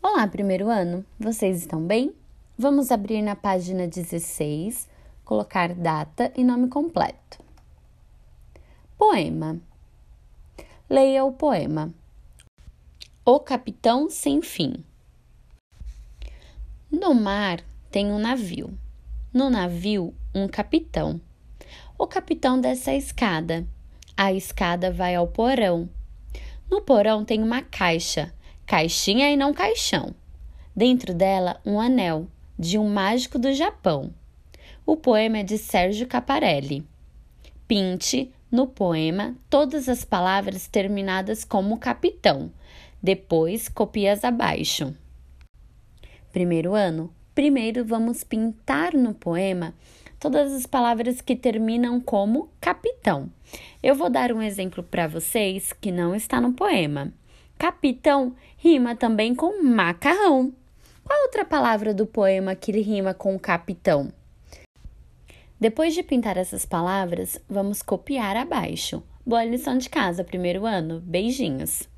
Olá, primeiro ano! Vocês estão bem? Vamos abrir na página 16, colocar data e nome completo. Poema. Leia o poema. O Capitão Sem Fim. No mar tem um navio. No navio, um capitão. O capitão desce a escada. A escada vai ao porão. No porão tem uma caixa, caixinha e não caixão. Dentro dela, um anel, de um mágico do Japão. O poema é de Sérgio Caparelli. Pinte no poema todas as palavras terminadas como capitão. Depois, copias abaixo. Primeiro ano. Primeiro vamos pintar no poema todas as palavras que terminam como capitão. Eu vou dar um exemplo para vocês que não está no poema. Capitão rima também com macarrão. Qual outra palavra do poema que rima com capitão? Depois de pintar essas palavras, vamos copiar abaixo. Boa lição de casa, primeiro ano. Beijinhos!